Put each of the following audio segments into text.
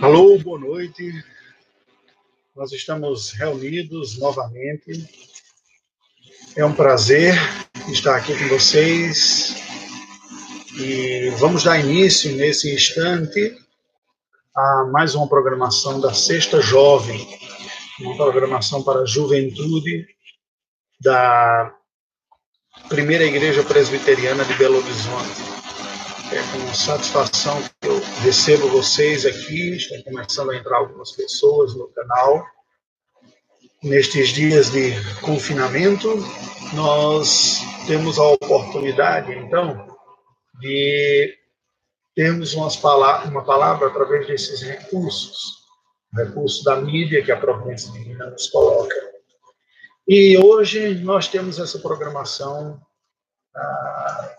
Alô, boa noite. Nós estamos reunidos novamente. É um prazer estar aqui com vocês. E vamos dar início nesse instante a mais uma programação da Sexta Jovem, uma programação para a juventude da Primeira Igreja Presbiteriana de Belo Horizonte. É com satisfação recebo vocês aqui, estão começando a entrar algumas pessoas no canal. Nestes dias de confinamento, nós temos a oportunidade, então, de termos palavras, uma palavra através desses recursos, recursos da mídia que a Providência Divina nos coloca. E hoje nós temos essa programação ah,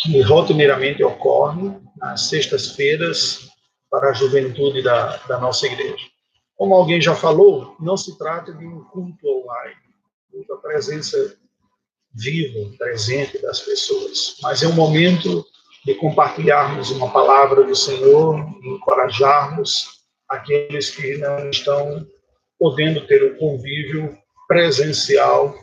que rotineiramente ocorre nas sextas-feiras para a juventude da, da nossa igreja. Como alguém já falou, não se trata de um culto online, a presença viva, presente das pessoas, mas é um momento de compartilharmos uma palavra do Senhor, encorajarmos aqueles que não estão podendo ter o convívio presencial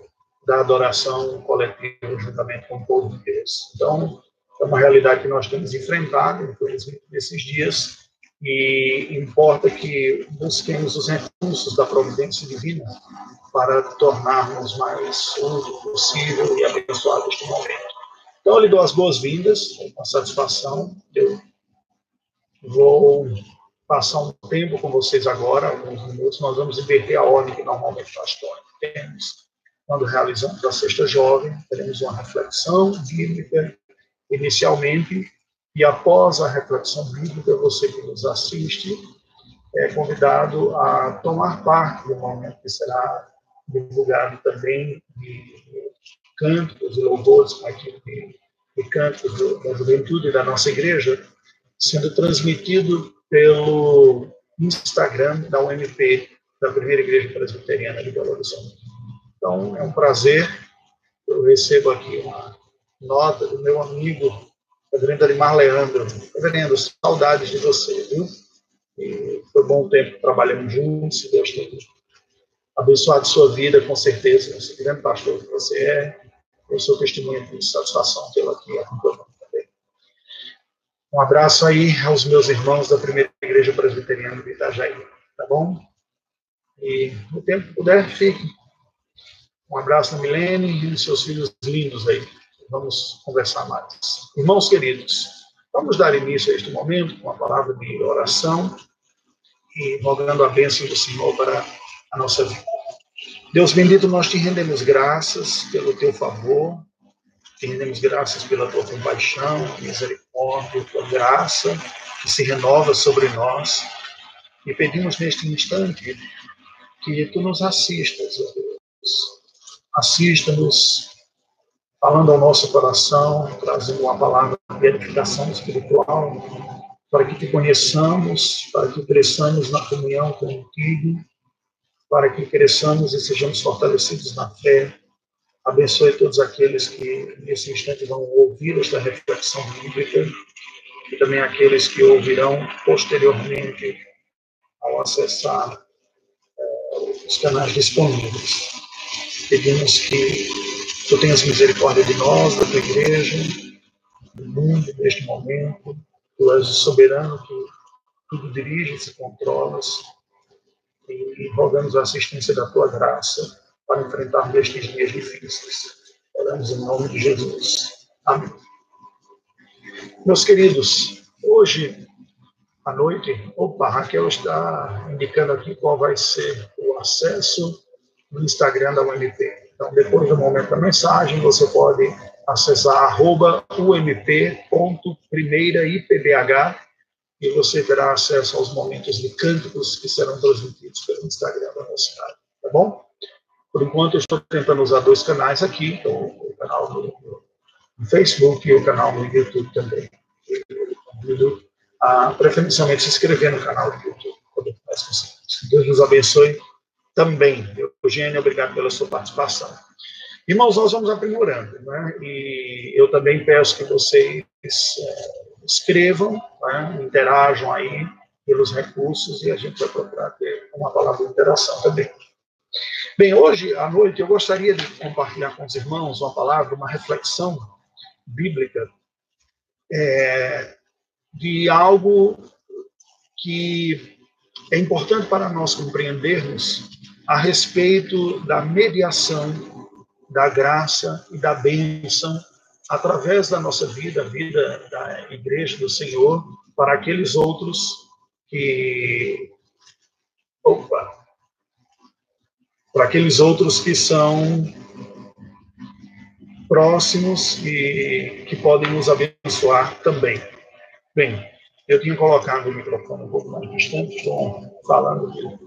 da adoração coletiva juntamente com o povo de Deus. Então, é uma realidade que nós temos enfrentado, infelizmente, nesses dias, e importa que busquemos os recursos da providência divina para tornarmos mais útil possível e abençoado este momento. Então, eu lhe dou as boas-vindas, com satisfação. Eu vou passar um tempo com vocês agora, alguns minutos. Nós vamos inverter a ordem que normalmente nós temos. Quando realizamos a Sexta Jovem, teremos uma reflexão bíblica inicialmente, e após a reflexão bíblica, você que nos assiste é convidado a tomar parte do momento que será divulgado também de cânticos e louvores com de cânticos da juventude da nossa igreja, sendo transmitido pelo Instagram da UMP, da Primeira Igreja Presbiteriana de Belo Horizonte. Então, é um prazer. Eu recebo aqui uma nota do meu amigo, Reverendo Arimar Leandro. Reverendo, saudades de você, viu? E foi bom tempo que trabalhamos juntos, e Deus tem abençoado sua vida, com certeza. Esse grande pastor que você é, eu sou testemunha de satisfação tê-lo aqui acompanhando também. Um abraço aí aos meus irmãos da primeira igreja presbiteriana de Itajaí, tá bom? E no tempo que puder, fique. Um abraço na Milene e nos seus filhos lindos aí. Vamos conversar mais. Irmãos queridos, vamos dar início a este momento com a palavra de oração e rogando a bênção do Senhor para a nossa vida. Deus bendito, nós te rendemos graças pelo teu favor, te rendemos graças pela tua compaixão, misericórdia, tua graça que se renova sobre nós. E pedimos neste instante que tu nos assistas, ó Deus. Assista-nos falando ao nosso coração, trazendo uma palavra de edificação espiritual, para que te conheçamos, para que cresçamos na comunhão contigo para que cresçamos e sejamos fortalecidos na fé. Abençoe todos aqueles que nesse instante vão ouvir esta reflexão bíblica e também aqueles que ouvirão posteriormente ao acessar é, os canais disponíveis. Pedimos que tu tenhas misericórdia de nós, da tua igreja, do mundo neste momento. Tu és o soberano que tudo diriges e controlas e rogamos a assistência da tua graça para enfrentarmos estes dias difíceis. Oramos em nome de Jesus. Amém. Meus queridos, hoje à noite, opa, Raquel está indicando aqui qual vai ser o acesso no Instagram da UMP. Então, depois do momento da mensagem, você pode acessar ump.primeiraipbh e você terá acesso aos momentos de cânticos que serão transmitidos pelo Instagram da nossa cidade, tá bom? Por enquanto, eu estou tentando usar dois canais aqui, então, o canal no Facebook e o canal no YouTube também. Convido a preferencialmente se inscrever no canal do YouTube, quando mais conseguimos. Deus nos abençoe também. Eugênio, obrigado pela sua participação. Irmãos, nós vamos aprimorando, né? E eu também peço que vocês é, escrevam, né, interajam aí pelos recursos e a gente vai procurar ter uma palavra de interação também. Bem, hoje à noite eu gostaria de compartilhar com os irmãos uma palavra, uma reflexão bíblica é, de algo que é importante para nós compreendermos a respeito da mediação, da graça e da bênção através da nossa vida, a vida da Igreja do Senhor, para aqueles outros que. Opa! Para aqueles outros que são próximos e que podem nos abençoar também. Bem, eu tinha colocado o microfone um pouco mais distante, estou falando de.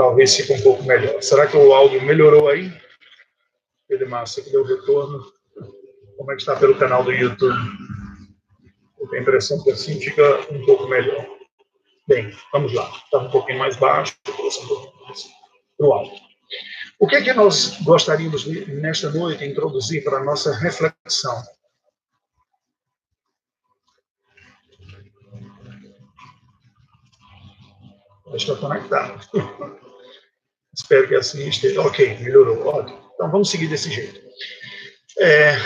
Talvez fique um pouco melhor. Será que o áudio melhorou aí? Edemar, você que deu retorno. Como é que está pelo canal do YouTube? Eu tenho a impressão que assim fica um pouco melhor. Bem, vamos lá. Estava um pouquinho mais baixo, um pouquinho mais para o alto. O que é que nós gostaríamos, nesta noite, introduzir para a nossa reflexão? Está conectado. Espero que assim esteja. Ok, melhorou. Ótimo. Então vamos seguir desse jeito. É,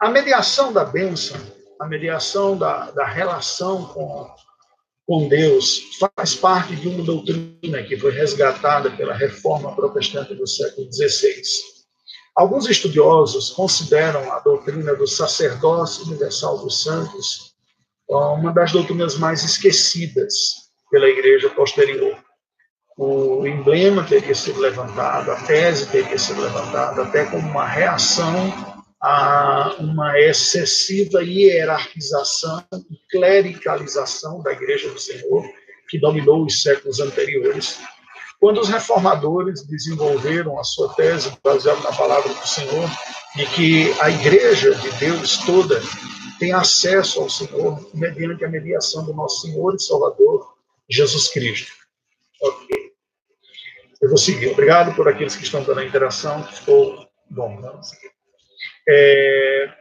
a mediação da bênção, a mediação da, da relação com, com Deus, faz parte de uma doutrina que foi resgatada pela reforma protestante do século XVI. Alguns estudiosos consideram a doutrina do sacerdócio universal dos santos uma das doutrinas mais esquecidas pela igreja posterior. O emblema teria sido levantado, a tese teria sido levantada até como uma reação a uma excessiva hierarquização e clericalização da Igreja do Senhor, que dominou os séculos anteriores. Quando os reformadores desenvolveram a sua tese, baseada na palavra do Senhor, de que a Igreja de Deus toda tem acesso ao Senhor mediante a mediação do nosso Senhor e Salvador, Jesus Cristo. Ok. Eu vou seguir. Obrigado por aqueles que estão dando a interação. Ficou bom. Seguir. É,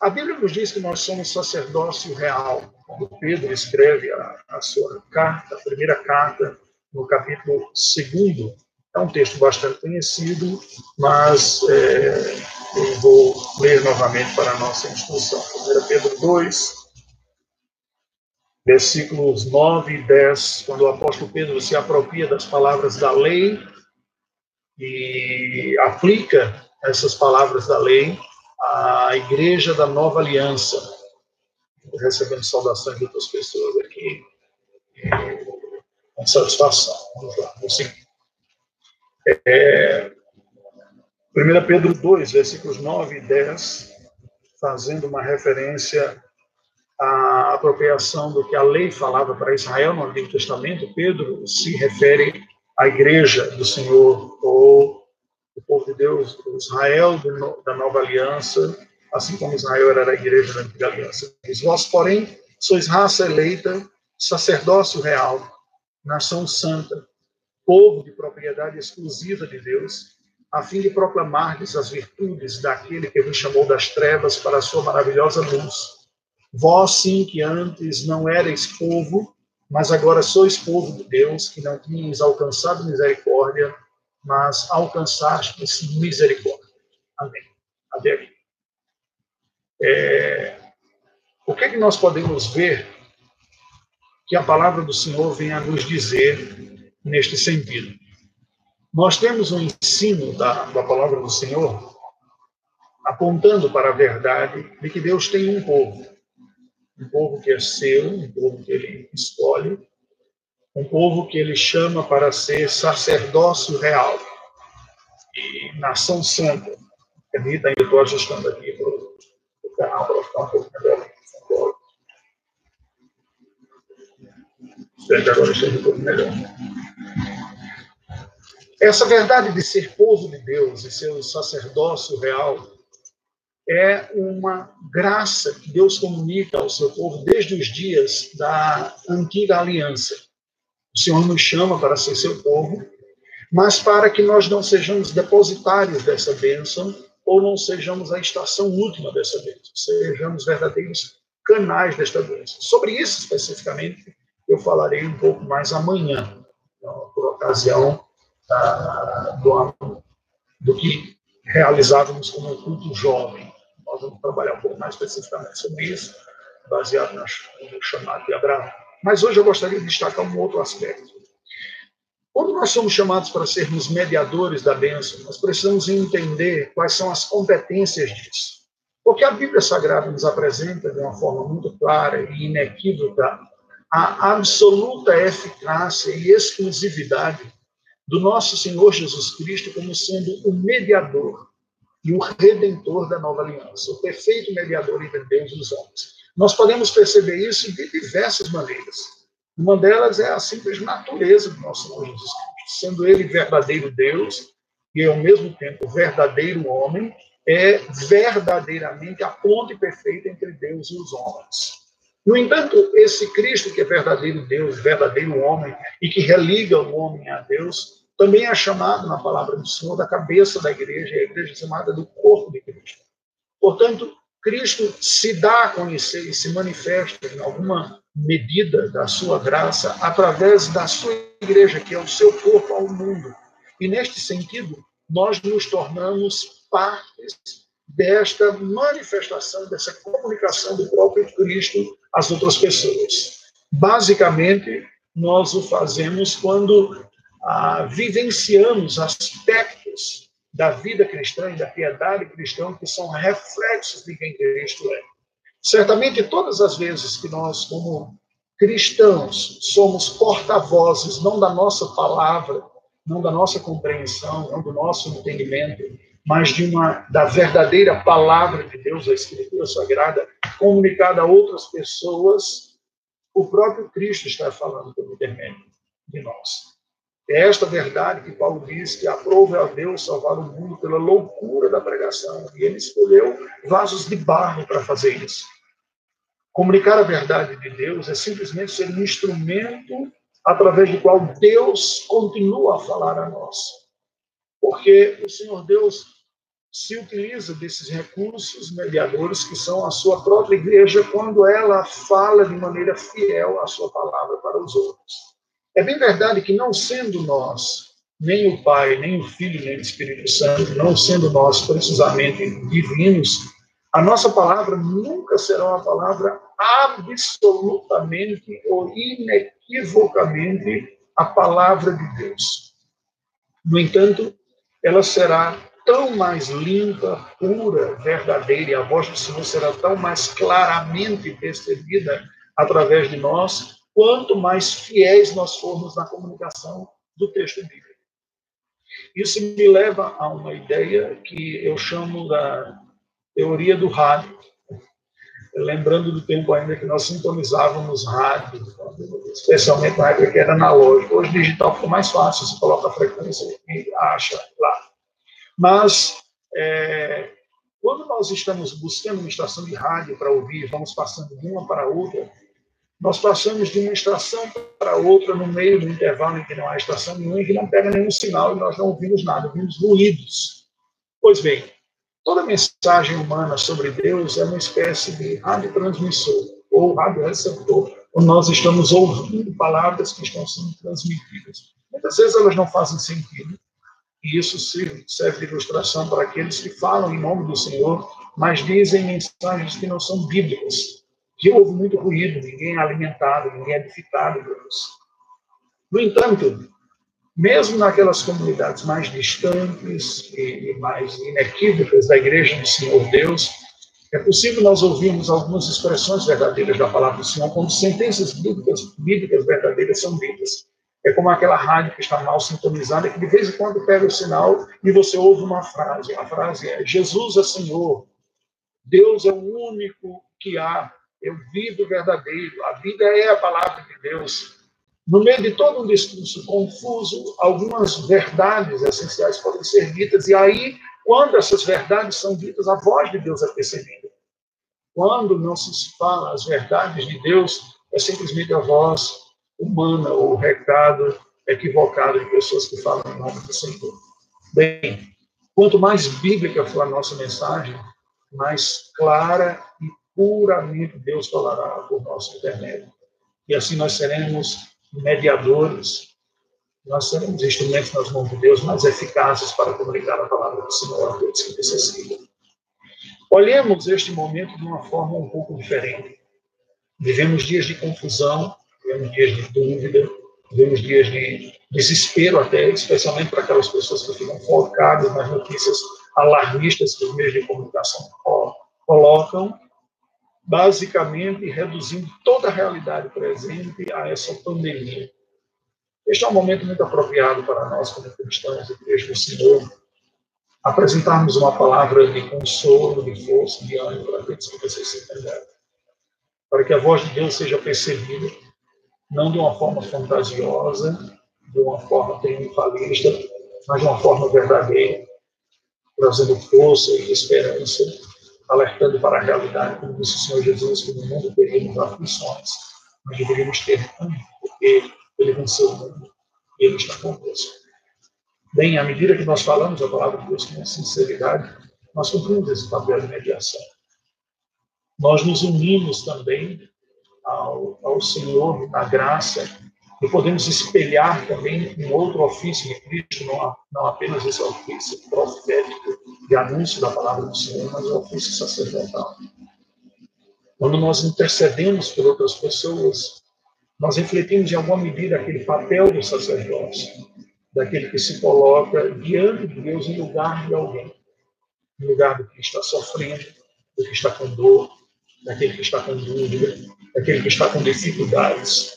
a Bíblia nos diz que nós somos sacerdócio real. Quando Pedro escreve a, a sua carta, a primeira carta, no capítulo 2, é um texto bastante conhecido, mas é, eu vou ler novamente para a nossa instrução. 1 Pedro 2, versículos 9 e 10, quando o apóstolo Pedro se apropria das palavras da lei e aplica essas palavras da lei à igreja da nova aliança. Recebendo saudações de outras pessoas aqui com satisfação. Vamos lá, vamos. É, 1 Pedro 2, versículos 9 e 10, fazendo uma referência à apropriação do que a lei falava para Israel no Antigo Testamento, Pedro se refere à igreja do Senhor, ou o povo de Deus, Israel da nova aliança, assim como Israel era a igreja da antiga aliança. Diz, vós, porém, sois raça eleita, sacerdócio real, nação santa, povo de propriedade exclusiva de Deus, a fim de proclamardes as virtudes daquele que vos chamou das trevas para a sua maravilhosa luz. Vós, sim, que antes não erais povo, mas agora sois povo de Deus, que não tinhas alcançado misericórdia, mas alcançastes misericórdia. Amém. Até aqui. É, o que é que nós podemos ver que a palavra do Senhor vem a nos dizer neste sentido? Nós temos um ensino da, da palavra do Senhor apontando para a verdade de que Deus tem um povo. Um povo que é seu, um povo que ele escolhe, um povo que ele chama para ser sacerdócio real e nação santa. Permita, eu estou ajustando aqui para o canal para ficar um pouco melhor. Espero que agora esteja um pouco melhor. Essa verdade de ser povo de Deus e ser o sacerdócio real é uma graça que Deus comunica ao seu povo desde os dias da antiga aliança. O Senhor nos chama para ser seu povo, mas para que nós não sejamos depositários dessa bênção ou não sejamos a estação última dessa bênção, sejamos verdadeiros canais desta bênção. Sobre isso, especificamente, eu falarei um pouco mais amanhã, por ocasião ah, do, do que realizávamos como culto jovem. Nós vamos trabalhar um pouco mais especificamente sobre isso, baseado no chamado de Abraão. Mas hoje eu gostaria de destacar um outro aspecto. Quando nós somos chamados para sermos mediadores da bênção, nós precisamos entender quais são as competências disso. Porque a Bíblia Sagrada nos apresenta de uma forma muito clara e inequívoca a absoluta eficácia e exclusividade do nosso Senhor Jesus Cristo como sendo o mediador e o redentor da nova aliança, o perfeito mediador entre Deus e os homens. Nós podemos perceber isso de diversas maneiras. Uma delas é a simples natureza do nosso Senhor Jesus Cristo. Sendo ele verdadeiro Deus e, ao mesmo tempo, verdadeiro homem, é verdadeiramente a ponte perfeita entre Deus e os homens. No entanto, esse Cristo, que é verdadeiro Deus, verdadeiro homem, e que religa o homem a Deus, também é chamado na palavra do Senhor da cabeça da igreja, a igreja chamada do corpo de Cristo. Portanto, Cristo se dá a conhecer e se manifesta em alguma medida da sua graça através da sua igreja, que é o seu corpo ao mundo. E neste sentido, nós nos tornamos partes desta manifestação, dessa comunicação do próprio Cristo às outras pessoas. Basicamente, nós o fazemos quando ah, vivenciamos aspectos da vida cristã e da piedade cristã, que são reflexos de quem Cristo é. Certamente, todas as vezes que nós, como cristãos, somos porta-vozes, não da nossa palavra, não da nossa compreensão, não do nosso entendimento, mas de uma da verdadeira palavra de Deus, a Escritura Sagrada, comunicada a outras pessoas, o próprio Cristo está falando pelo intermédio de nós. É esta verdade que Paulo diz que aprove a Deus salvar o mundo pela loucura da pregação. E ele escolheu vasos de barro para fazer isso. Comunicar a verdade de Deus é simplesmente ser um instrumento através do qual Deus continua a falar a nós. Porque o Senhor Deus se utiliza desses recursos mediadores que são a sua própria igreja quando ela fala de maneira fiel a sua palavra para os outros. É bem verdade que, não sendo nós, nem o Pai, nem o Filho, nem o Espírito Santo, não sendo nós precisamente divinos, a nossa palavra nunca será uma palavra absolutamente ou inequivocamente a palavra de Deus. No entanto, ela será tão mais limpa, pura, verdadeira, e a voz do Senhor será tão mais claramente percebida através de nós, quanto mais fiéis nós formos na comunicação do texto bíblico. Isso me leva a uma ideia que eu chamo da teoria do rádio. Lembrando do tempo ainda que nós sintonizávamos rádio, especialmente na época que era analógico. Hoje digital ficou mais fácil, você coloca a frequência e acha lá. Mas é, quando nós estamos buscando uma estação de rádio para ouvir, vamos passando de uma para outra, nós passamos de uma estação para outra no meio do intervalo em que não há estação nenhuma, em que não pega nenhum sinal e nós não ouvimos nada, ouvimos ruídos. Pois bem, toda mensagem humana sobre Deus é uma espécie de radiotransmissor ou radioreceptor, onde nós estamos ouvindo palavras que estão sendo transmitidas. Muitas vezes elas não fazem sentido, e isso serve de ilustração para aqueles que falam em nome do Senhor, mas dizem mensagens que não são bíblicas que houve muito ruído, ninguém é alimentado, ninguém é edificado isso. No entanto, mesmo naquelas comunidades mais distantes e mais inequívocas da Igreja do Senhor Deus, é possível nós ouvirmos algumas expressões verdadeiras da palavra do Senhor, quando sentenças bíblicas, bíblicas verdadeiras são ditas. É como aquela rádio que está mal sintonizada, que de vez em quando pega o sinal e você ouve uma frase. A frase é: Jesus é Senhor, Deus é o único que há, eu vivo verdadeiro. A vida é a palavra de Deus. No meio de todo um discurso confuso, algumas verdades essenciais podem ser ditas, e aí, quando essas verdades são ditas, a voz de Deus é percebida. Quando não se fala as verdades de Deus, é simplesmente a voz humana ou o recado equivocado de pessoas que falam em nome do Senhor. Bem, quanto mais bíblica for a nossa mensagem, mais clara e puramente Deus falará por nosso intermédio. e assim nós seremos mediadores, nós seremos instrumentos nas mãos de Deus mais eficazes para comunicar a palavra do Senhor a todos que necessitam. Olhemos este momento de uma forma um pouco diferente. Vivemos dias de confusão, vivemos dias de dúvida, vivemos dias de desespero até, especialmente para aquelas pessoas que ficam focadas nas notícias alarmistas que os meios de comunicação colocam, basicamente reduzindo toda a realidade presente a essa pandemia. Este é um momento muito apropriado para nós, como cristãos, igreja do Senhor, apresentarmos uma palavra de consolo, de força, de ânimo para aqueles que se entenderem. Para que a voz de Deus seja percebida, não de uma forma fantasiosa, de uma forma triunfalista, mas de uma forma verdadeira, trazendo força e esperança, alertando para a realidade, como disse o Senhor Jesus, que no mundo teríamos aflições, mas deveríamos ter ânimo, porque ele venceu o mundo e ele está conosco. Bem, à medida que nós falamos a palavra de Deus com sinceridade, nós cumprimos esse papel de mediação. Nós nos unimos também ao, ao Senhor na graça e podemos espelhar também um outro ofício de Cristo, não, não apenas esse ofício profético de anúncio da palavra do Senhor, mas o ofício sacerdotal. Quando nós intercedemos por outras pessoas, nós refletimos em alguma medida aquele papel do sacerdócio, daquele que se coloca diante de Deus em lugar de alguém, em lugar do que está sofrendo, do que está com dor, daquele que está com dúvida, daquele que está com dificuldades.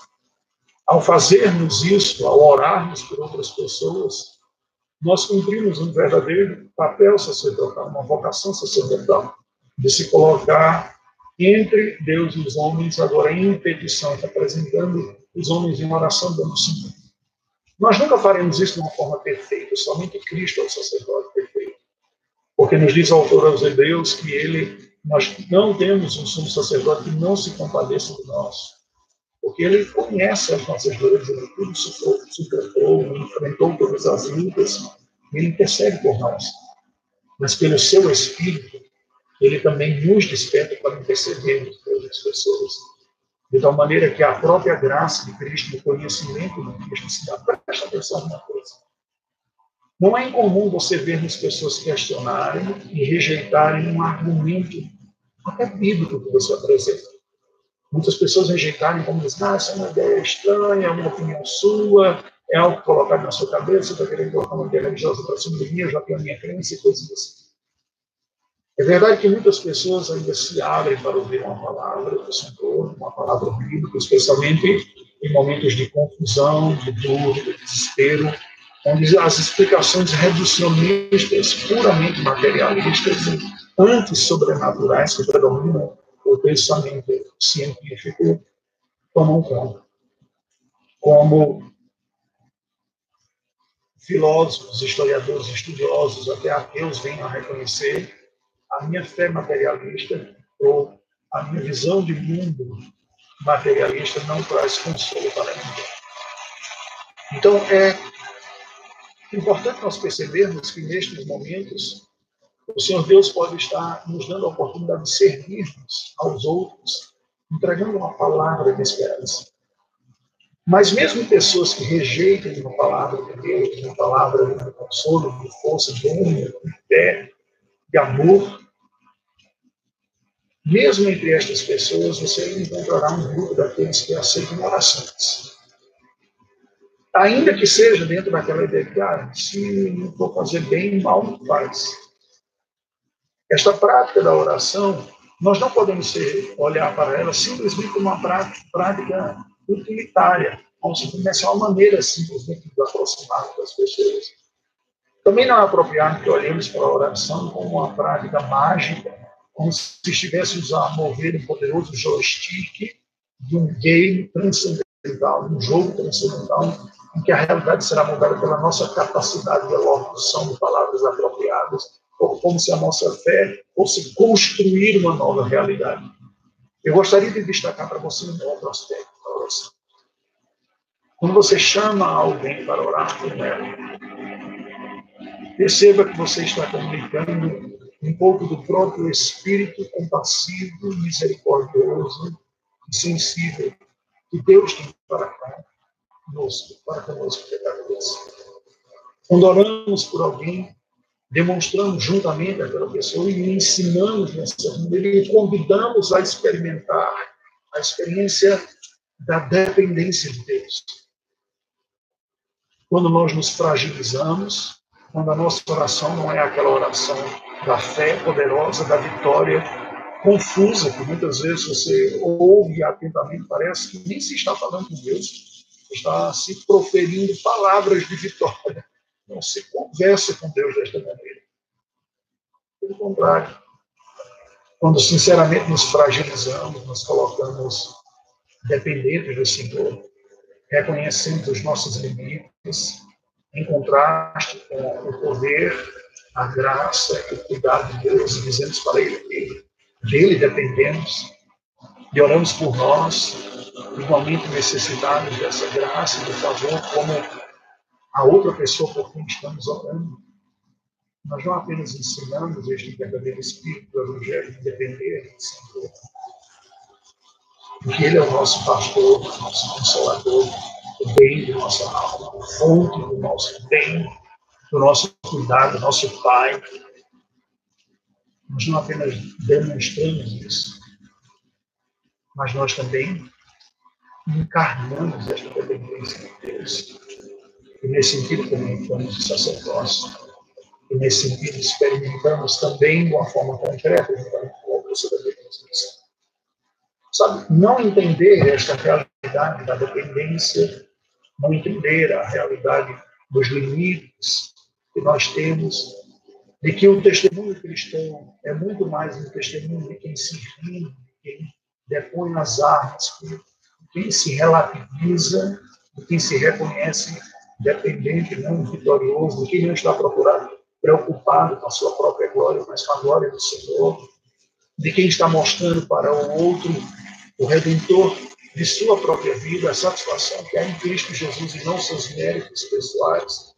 Ao fazermos isso, ao orarmos por outras pessoas, nós cumprimos um verdadeiro papel sacerdotal, uma vocação sacerdotal, de se colocar entre Deus e os homens, agora em petição, apresentando os homens em oração dando Senhor. Nós nunca faremos isso de uma forma perfeita, somente Cristo é o sacerdote perfeito. Porque nos diz o autor aos Hebreus que ele, nós não temos um sumo sacerdote que não se compadeça de nós. Porque ele conhece as nossas dores, ele tudo suportou, enfrentou todas as lutas, ele intercede por nós. Mas pelo seu Espírito, ele também nos desperta para intercedermos pelas pessoas. De tal maneira que a própria graça de Cristo, o conhecimento de Cristo, se dá. Presta atenção numa coisa. Não é incomum você ver as pessoas questionarem e rejeitarem um argumento, até bíblico, que você apresenta. Muitas pessoas rejeitarem como dizem, ah, essa é uma ideia estranha, é uma opinião sua, é algo colocado na sua cabeça, está querendo colocar uma ideia religiosa para cima de mim, eu já tenho a minha crença e coisas assim. É verdade que muitas pessoas ainda se abrem para ouvir uma palavra do Senhor, uma palavra bíblica, especialmente em momentos de confusão, de dúvida, de desespero, onde as explicações reducionistas, puramente materialistas, anti-sobrenaturais que predominam o pensamento científico, tomam conta. Como filósofos, historiadores, estudiosos, até ateus vêm a reconhecer a minha fé materialista ou a minha visão de mundo materialista não traz consolo para ninguém. Então, é importante nós percebermos que nestes momentos o Senhor Deus pode estar nos dando a oportunidade de servirmos aos outros, entregando uma palavra de esperança. Mas mesmo pessoas que rejeitam uma palavra de Deus, uma palavra de consolo, de força, de honra, de fé, de amor, mesmo entre estas pessoas, você encontrará um grupo daqueles que aceitam orações. Ainda que seja dentro daquela ideia de, ah, se não for fazer bem, mal não faz. Esta prática da oração, nós não podemos ser, olhar para ela simplesmente como uma prática, prática utilitária, como se fosse uma maneira simplesmente de aproximar das pessoas. Também não é apropriado que olhemos para a oração como uma prática mágica, como se estivéssemos a mover um poderoso joystick de um game transcendental, de um jogo transcendental, em que a realidade será mudada pela nossa capacidade de elocução de palavras apropriadas, ou como se a nossa fé fosse construir uma nova realidade. Eu gostaria de destacar para você um outro aspecto oração. Quando você chama alguém para orar por ela, perceba que você está comunicando um pouco do próprio espírito compassivo, misericordioso e sensível que Deus tem para conosco, para conosco pecadores. Quando oramos por alguém, demonstramos juntamente aquela pessoa e ensinamos nessa maneira e convidamos a experimentar a experiência da dependência de Deus. Quando nós nos fragilizamos, quando a nossa oração não é aquela oração da fé poderosa, da vitória confusa, que muitas vezes você ouve atentamente, parece que nem se está falando com Deus, está se proferindo palavras de vitória. Não se conversa com Deus desta maneira. Pelo contrário, quando sinceramente nos fragilizamos, nos colocamos dependentes do Senhor, reconhecendo os nossos limites, em contraste com o poder, a graça o cuidado de Deus, e dizemos para Ele dele dependemos e oramos por nós, igualmente necessitados dessa graça e do favor, como a outra pessoa por quem estamos orando. Nós não apenas ensinamos este verdadeiro espírito do Evangelho de depender do Senhor, porque Ele é o nosso pastor, o nosso consolador, o bem de nossa alma, o fonte do nosso bem, do nosso cuidado, do nosso Pai. Nós não apenas demonstramos isso, mas nós também encarnamos esta dependência de Deus. E nesse sentido comunicamos o sacerdócio. E nesse sentido experimentamos também de uma forma concreta o alcance da dependência. Sabe, não entender esta realidade da dependência, não entender a realidade dos limites que nós temos, de que o testemunho cristão é muito mais um testemunho de quem se rende, de quem depõe as de quem se relativiza, de quem se reconhece dependente, não vitorioso, de quem não está procurando, preocupado com a sua própria glória, mas com a glória do Senhor, de quem está mostrando para o outro o redentor de sua própria vida, a satisfação que há em Cristo Jesus e não seus méritos pessoais.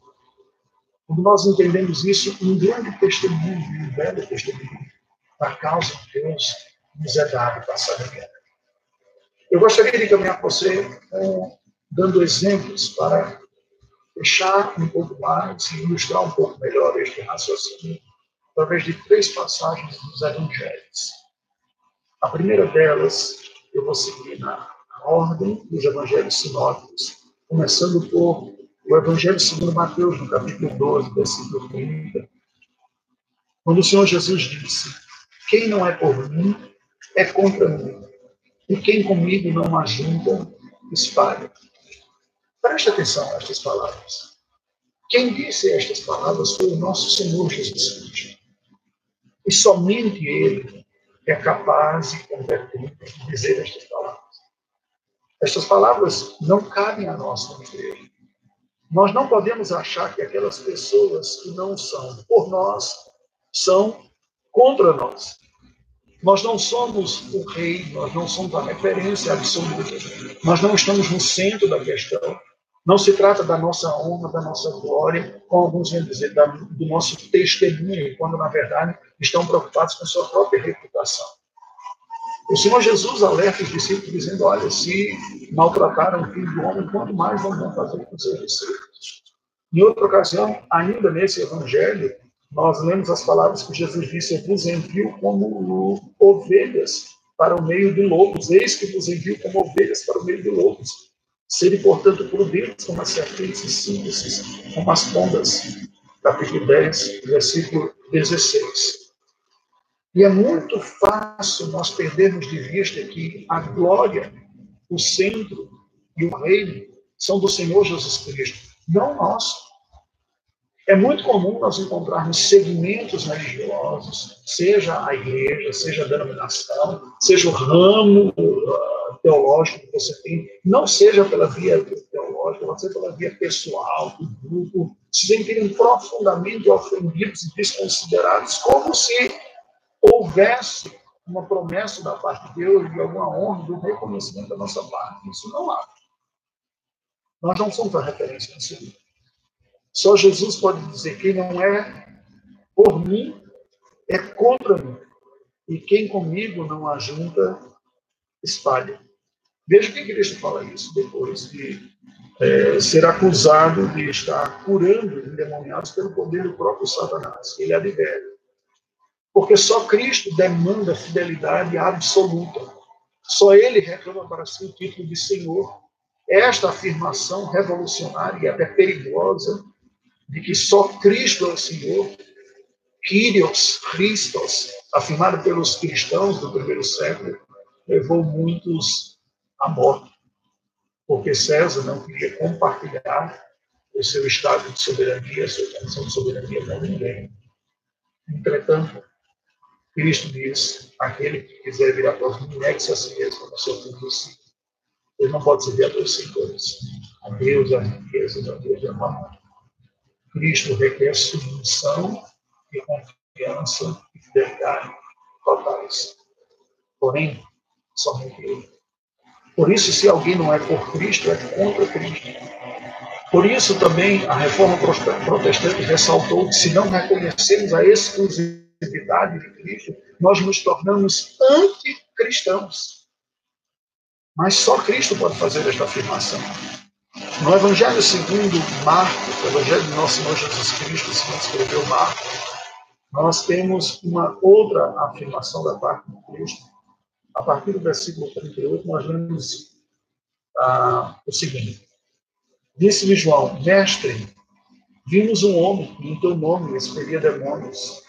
Quando nós entendemos isso, um grande testemunho, um belo testemunho da causa de Deus nos é dado para saber. Eu gostaria de caminhar com você um, dando exemplos para fechar um pouco mais e ilustrar um pouco melhor este raciocínio através de três passagens dos evangelhos. A primeira delas eu vou seguir na ordem dos evangelhos sinóticos, começando por o Evangelho segundo Mateus, no capítulo 12, versículo 30. Quando o Senhor Jesus disse: Quem não é por mim, é contra mim. E quem comigo não ajunta, espalha. Preste atenção a estas palavras. Quem disse estas palavras foi o nosso Senhor Jesus Cristo. E somente Ele é capaz e competente de dizer estas palavras. Estas palavras não cabem a nós como igreja. Nós não podemos achar que aquelas pessoas que não são por nós são contra nós. Nós não somos o rei, nós não somos a referência absoluta, nós não estamos no centro da questão. Não se trata da nossa honra, da nossa glória, como alguns vão dizer, do nosso testemunho, quando na verdade estão preocupados com sua própria reputação. O Senhor Jesus alerta os discípulos dizendo: Olha, se maltrataram o filho do homem, quanto mais vão fazer com seus discípulos? Em outra ocasião, ainda nesse evangelho, nós lemos as palavras que Jesus disse: Eu vos envio como ovelhas para o meio de lobos, eis que vos envio como ovelhas para o meio de lobos. Serem, portanto, prudentes como as serpentes e simples como as pombas. Capítulo 10, versículo 16. E é muito fácil nós perdermos de vista que a glória, o centro e o reino são do Senhor Jesus Cristo, não nosso. É muito comum nós encontrarmos segmentos religiosos, seja a igreja, seja a denominação, seja o ramo teológico que você tem, não seja pela via teológica, mas seja pela via pessoal, do grupo, se sentirem profundamente ofendidos e desconsiderados, como se houvesse uma promessa da parte de Deus, de alguma honra, do reconhecimento da nossa parte. Isso não há. Nós não somos a referência nesse Só Jesus pode dizer: quem não é por mim, é contra mim. E quem comigo não ajunta, espalha. Veja que Cristo fala isso depois de é, ser acusado de estar curando endemoniados pelo poder do próprio Satanás. Ele adverte. Porque só Cristo demanda fidelidade absoluta. Só ele reclama para si o título de Senhor. Esta afirmação revolucionária e até perigosa de que só Cristo é o Senhor, Kyrios, Christos, afirmada pelos cristãos do primeiro século, levou muitos à morte porque César não queria compartilhar o seu estado de soberania, a sua condição de soberania com ninguém. Entretanto, Cristo diz: aquele que quiser vir após mim, negue-se a si mesmo, no seu si. Ele não pode servir a dois senhores, a Deus, a riqueza, a Deus e a mamãe. Cristo requer submissão e confiança e fidelidade totais. Porém, somente Ele por isso, se alguém não é por Cristo, é contra Cristo. Por isso também a reforma protestante ressaltou que se não reconhecermos a exclusividade de Cristo, nós nos tornamos anticristãos. Mas só Cristo pode fazer esta afirmação. No Evangelho segundo Marcos, o Evangelho de nosso Senhor Jesus Cristo, segundo escreveu Marcos, nós temos uma outra afirmação da parte de Cristo, a partir do versículo 38, nós lemos ah, o seguinte: Disse-lhe João, mestre, vimos um homem que em teu nome expelia demônios,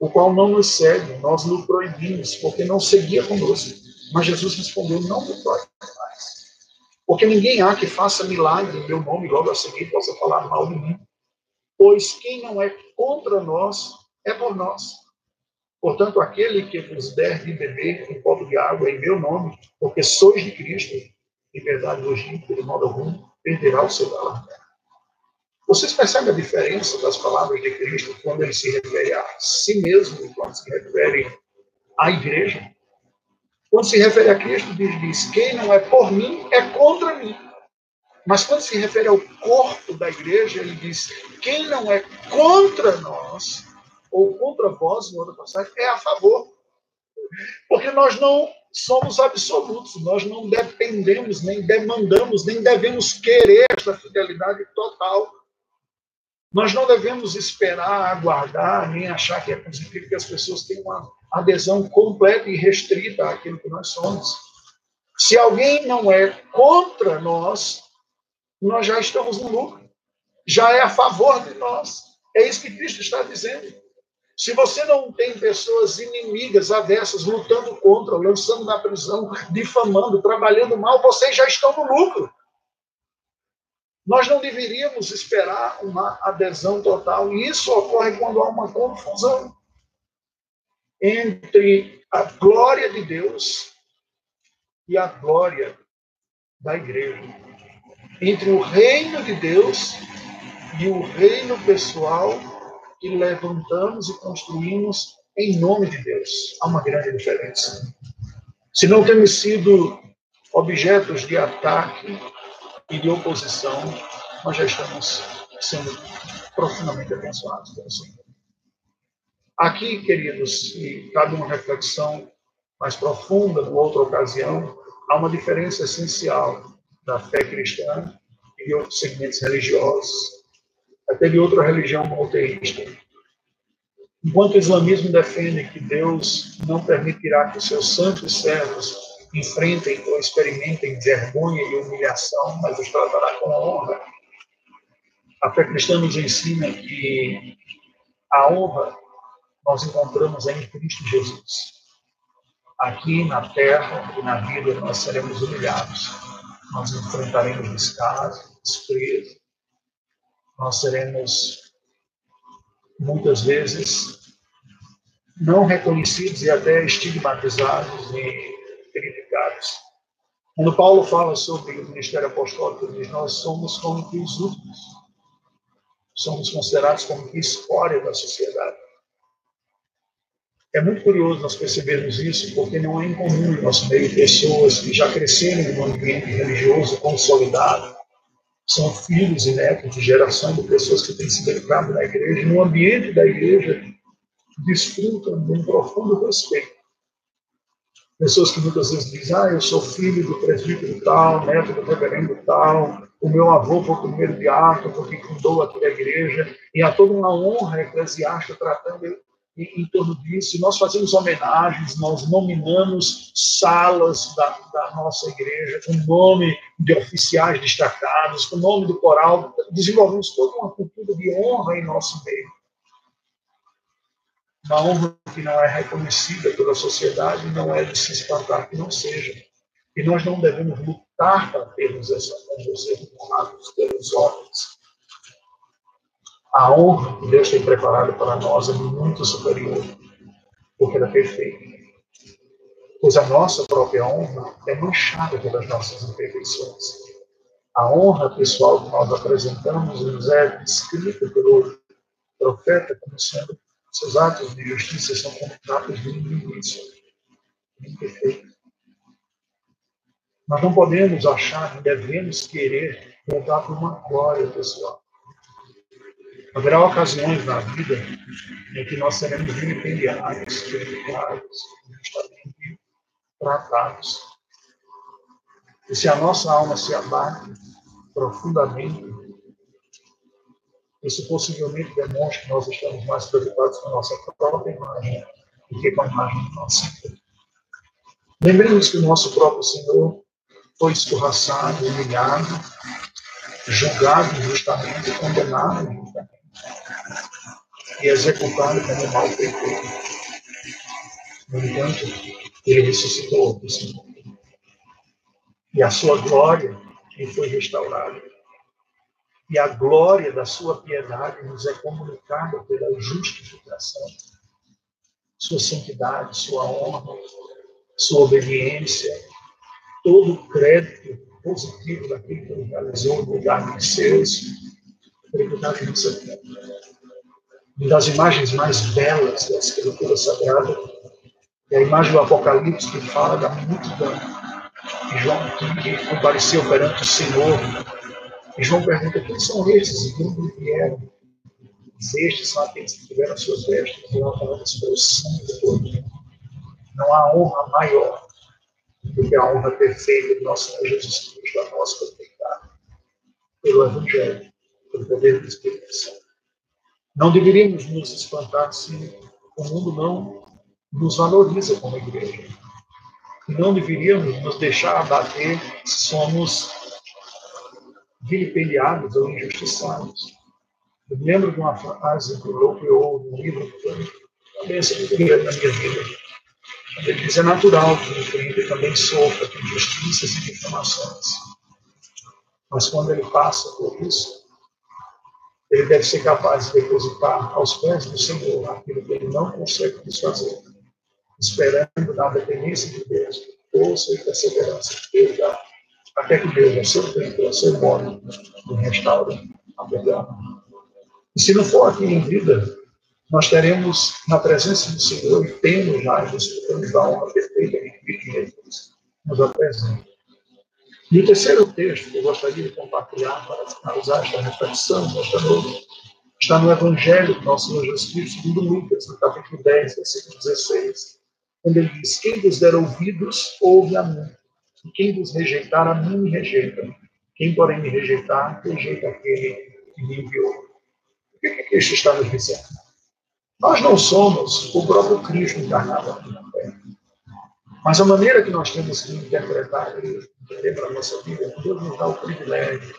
o qual não nos segue, nós lhe proibimos, porque não seguia conosco. Mas Jesus respondeu: Não me proíbe mais. Porque ninguém há que faça milagre em meu nome logo a seguir possa falar mal de mim. Pois quem não é contra nós é por nós. Portanto, aquele que vos der de beber um copo de água em meu nome, porque sois de Cristo, em verdade vos digo, de modo algum, perderá o seu galardão. Vocês percebem a diferença das palavras de Cristo quando ele se refere a si mesmo e quando se refere à igreja? Quando se refere a Cristo, diz, diz: quem não é por mim é contra mim. Mas quando se refere ao corpo da igreja, ele diz: quem não é contra nós ou contra vós, em outra passagem, é a favor. Porque nós não somos absolutos, nós não dependemos, nem demandamos, nem devemos querer esta fidelidade total. Nós não devemos esperar, aguardar, nem achar que é positivo que as pessoas tenham uma adesão completa e restrita àquilo que nós somos. Se alguém não é contra nós, nós já estamos no lucro. Já é a favor de nós. É isso que Cristo está dizendo. Se você não tem pessoas inimigas, avessas, lutando contra, lançando na prisão, difamando, trabalhando mal, vocês já estão no lucro. Nós não deveríamos esperar uma adesão total. E isso ocorre quando há uma confusão entre a glória de Deus e a glória da igreja. Entre o reino de Deus e o reino pessoal que levantamos e construímos em nome de Deus. Há uma grande diferença. Se não temos sido objetos de ataque e de oposição, nós já estamos sendo profundamente abençoados pelo Senhor. Aqui, queridos, e cabe uma reflexão mais profunda numa outra ocasião, há uma diferença essencial da fé cristã e de outros segmentos religiosos até de outra religião monoteísta. Enquanto o islamismo defende que Deus não permitirá que os seus santos servos enfrentem ou experimentem vergonha e humilhação, mas os tratará com honra, a fé cristã nos ensina que a honra nós encontramos em Cristo Jesus. Aqui na terra e na vida nós seremos humilhados, nós enfrentaremos descaso, desprezo, nós seremos muitas vezes não reconhecidos e até estigmatizados e criticados. Quando Paulo fala sobre o ministério apostólico, ele diz: Nós somos como que os últimos, somos considerados como que escória da sociedade. É muito curioso nós percebermos isso, porque não é incomum no nosso meio pessoas que já cresceram em um ambiente religioso consolidado, são filhos e netos de geração de pessoas que têm se dedicado na igreja, no ambiente da igreja, desfrutam de um profundo respeito. Pessoas que muitas vezes dizem, ah, eu sou filho do presbítero tal, neto do reverendo tal, o meu avô foi o primeiro diácono porque fundou aqui a igreja, e há toda uma honra eclesiástica tratando em, em torno disso. Nós fazemos homenagens, nós nominamos salas da, da nossa igreja com nome de oficiais destacados, com nome do coral, desenvolvemos toda uma cultura de honra em nosso meio uma honra que não é reconhecida pela sociedade, não é de se espantar que não seja. E nós não devemos lutar para termos essa honra, ser honrados pelos homens. A honra que Deus tem preparado para nós é muito superior, porque ela é perfeita. Pois a nossa própria honra é manchada pelas nossas imperfeições. A honra pessoal que nós apresentamos nos é descrita pelo profeta como sendo seus atos de justiça são como atos de injustiça. Imperfeito. Nós não podemos achar, nem devemos querer voltar para uma glória pessoal. Haverá ocasiões na vida em que nós seremos vilipendiados, criticados, tratados. E se a nossa alma se abate profundamente, isso possivelmente demonstra que nós estamos mais preocupados com a nossa própria imagem do que com a imagem do nosso Senhor. Lembremos que o nosso próprio Senhor foi escorraçado, humilhado, julgado injustamente, condenado injustamente e executado como mal perfeito. No entanto, ele ressuscitou do Senhor. E a sua glória lhe foi restaurada e a glória da sua piedade nos é comunicada pela justificação, sua santidade, sua honra, sua obediência, todo o crédito positivo daquilo que ele realizou no lugar de seus, tributado em nossa vida. Das imagens mais belas da Escritura Sagrada é a imagem do Apocalipse que fala da multidão de João que compareceu perante o Senhor e João pergunta: quem são esses e de onde vieram? estes são aqueles que tiveram suas vestes lavadas pelo sangue do Cordeiro. Não há honra maior do que a honra perfeita do nosso Senhor Jesus Cristo, a nossa perfeitada, pelo Evangelho, pelo poder do Espírito Santo. Não deveríamos nos espantar se o mundo não nos valoriza como igreja. Não deveríamos nos deixar abater se somos vilipendiados ou injustiçados. Eu lembro de uma frase do Lopeou, um livro que foi bênção muito na minha vida. Ele diz: é natural que o crente também sofra de injustiças e difamações. Mas quando ele passa por isso, ele deve ser capaz de depositar aos pés do Senhor aquilo que ele não consegue desfazer, esperando na dependência de Deus, força e perseverança que Deus dá até que Deus, ao seu tempo, ao seu modo, me restaure a perdão. E se não for aqui em vida, nós teremos na presença do Senhor e temos já desfrutando da honra perfeita que Cristo Jesus nos apresenta. E o terceiro texto que eu gostaria de compartilhar para finalizar esta reflexão desta noite está no Evangelho do nosso Senhor Jesus Cristo, segundo Lucas, no capítulo 10, versículo 16, onde ele diz: Quem vos der ouvidos, ouve a mim. E quem vos rejeitar, a mim rejeita. Quem, porém, me rejeitar, rejeita aquele que me enviou. O que, é que Cristo está nos dizendo? Nós não somos o próprio Cristo encarnado aqui. Mas a maneira que nós temos que interpretar e entender para a nossa vida, Deus nos dá o privilégio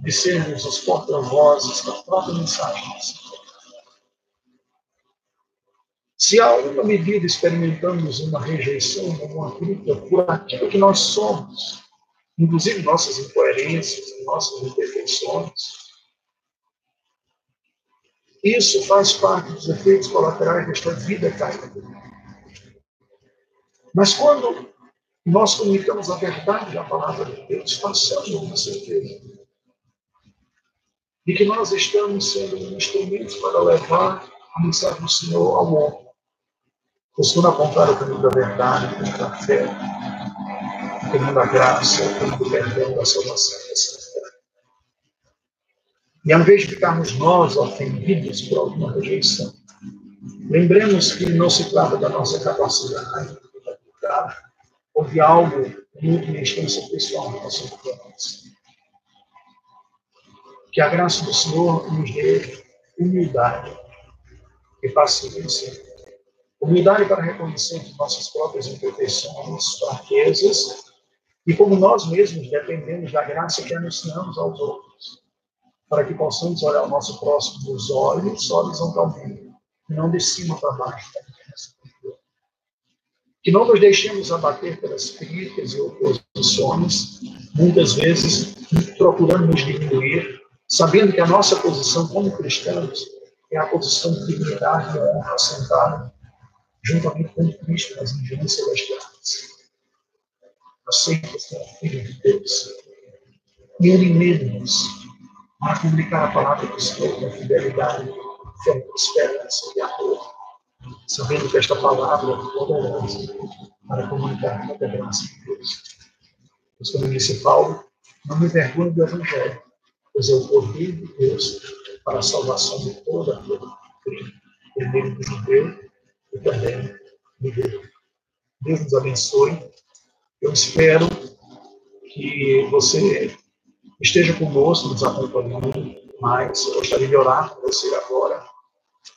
de sermos os porta-vozes da própria mensagem. Se há alguma medida experimentamos uma rejeição, uma crítica por aquilo que nós somos, inclusive nossas incoerências, nossas imperfeições, isso faz parte dos efeitos colaterais desta vida caída. Mas quando nós comunicamos a verdade da palavra de Deus, façamos uma certeza de que nós estamos sendo instrumentos para levar a mensagem do Senhor ao mundo costuma apontar o caminho da verdade, o da fé, o caminho da graça, o caminho do perdão, da salvação da. E ao invés de ficarmos nós ofendidos por alguma rejeição, lembremos que não se trata da nossa capacidade, ou de algo muito em instância pessoal no nosso coração. Que a graça do Senhor nos dê humildade e paciência. Humildade para reconhecer nossas próprias imperfeições, fraquezas, e como nós mesmos dependemos da graça que anunciamos aos outros, para que possamos olhar o nosso próximo nos olhos horizontalmente, não de cima para baixo. Que não nos deixemos abater pelas críticas e oposições, muitas vezes procurando nos diminuir, sabendo que a nossa posição como cristãos é a posição de dignidade e honra sentada juntamente com Cristo nas regiões celestiais. Aceita ser filho de Deus. E animemos a publicar a palavra do Senhor com fidelidade, fé, esperança e amor, sabendo que esta palavra é poderosa para comunicar toda a graça de Deus. Pois, como disse Paulo, não me vergonhe do Evangelho, pois é o poder de Deus para a salvação de toda a crime, primeiro do judeu e também do grego. Deus nos abençoe. Eu espero que você esteja conosco, nos acompanhando mais. Eu gostaria de orar com você agora.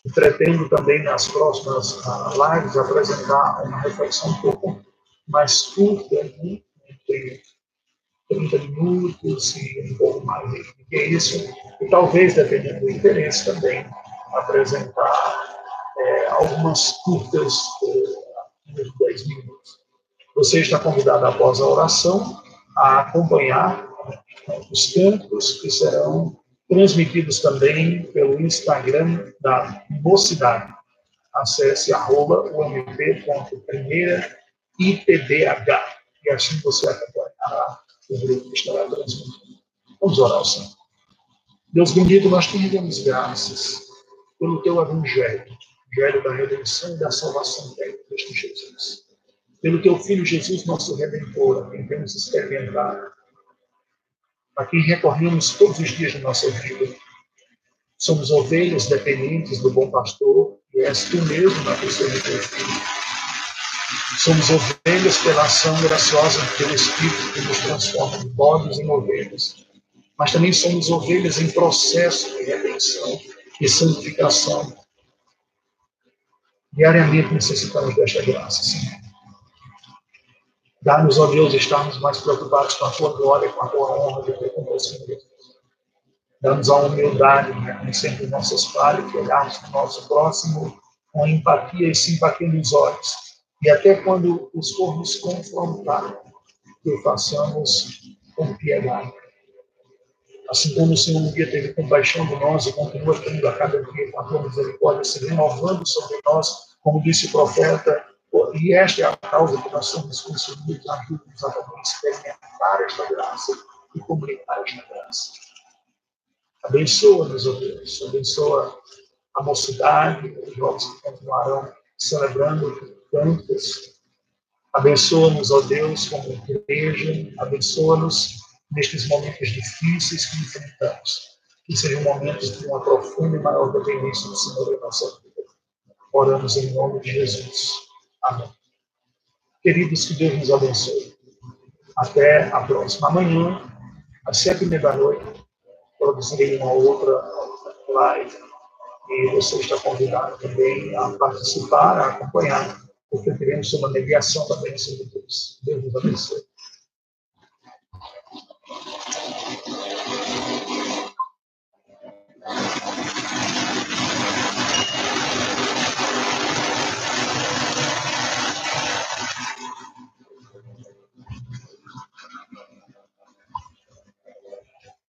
E pretendo também, nas próximas uh, lives, apresentar uma reflexão um pouco mais curta, né? entre 30 minutos e um pouco mais do que isso, e talvez, dependendo do interesse também, apresentar é, algumas curtas, é, de 10 minutos. Você está convidado após a oração a acompanhar né, os cantos que serão transmitidos também pelo Instagram da Mocidade. Acesse arroba ump.primeiraitbh e assim você acompanhará o grupo que estará transmitindo. Vamos orar ao Senhor. Deus bendito, nós te rendemos graças pelo teu evangelho, evangelho da redenção e da salvação em Cristo Jesus. Pelo teu Filho Jesus, nosso Redentor, a quem temos experimentado, a quem recorremos todos os dias da nossa vida. Somos ovelhas dependentes do bom pastor, e és tu mesmo na pessoa do teu Filho. Somos ovelhas pela ação graciosa do Espírito que nos transforma de bodes em ovelhas. Mas também somos ovelhas em processo de redenção e santificação. Diariamente necessitamos desta graça, Senhor. Dá-nos, ó Deus, estarmos mais preocupados com a tua glória, com a tua honra do que com você mesmo. Dá-nos a humildade, reconhecendo nossas falhas, olharmos para o nosso próximo com empatia e simpatia nos olhos e até quando os formos confrontar, que façamos com piedade. Assim como o Senhor um dia teve compaixão de nós e continua tendo a cada dia com a tua misericórdia, se renovando sobre nós, como disse o profeta, e esta é a causa que nós somos consumidos, ajuda-nos a também experimentar esta graça e comunicar esta graça. Abençoa-nos, ó Deus, abençoa a mocidade, os jovens que continuarão celebrando tantas. Abençoa-nos, ó Deus, como igreja, abençoa-nos nestes momentos difíceis que enfrentamos. Que sejam momentos de uma profunda e maior dependência do Senhor em nossa vida. Oramos em nome de Jesus. Amém. Queridos, que Deus nos abençoe. Até a próxima. Amanhã, às sete e meia da noite, produzirei uma outra live. E você está convidado também a participar, a acompanhar porque teremos uma mediação da bênção de Deus. Deus nos abençoe.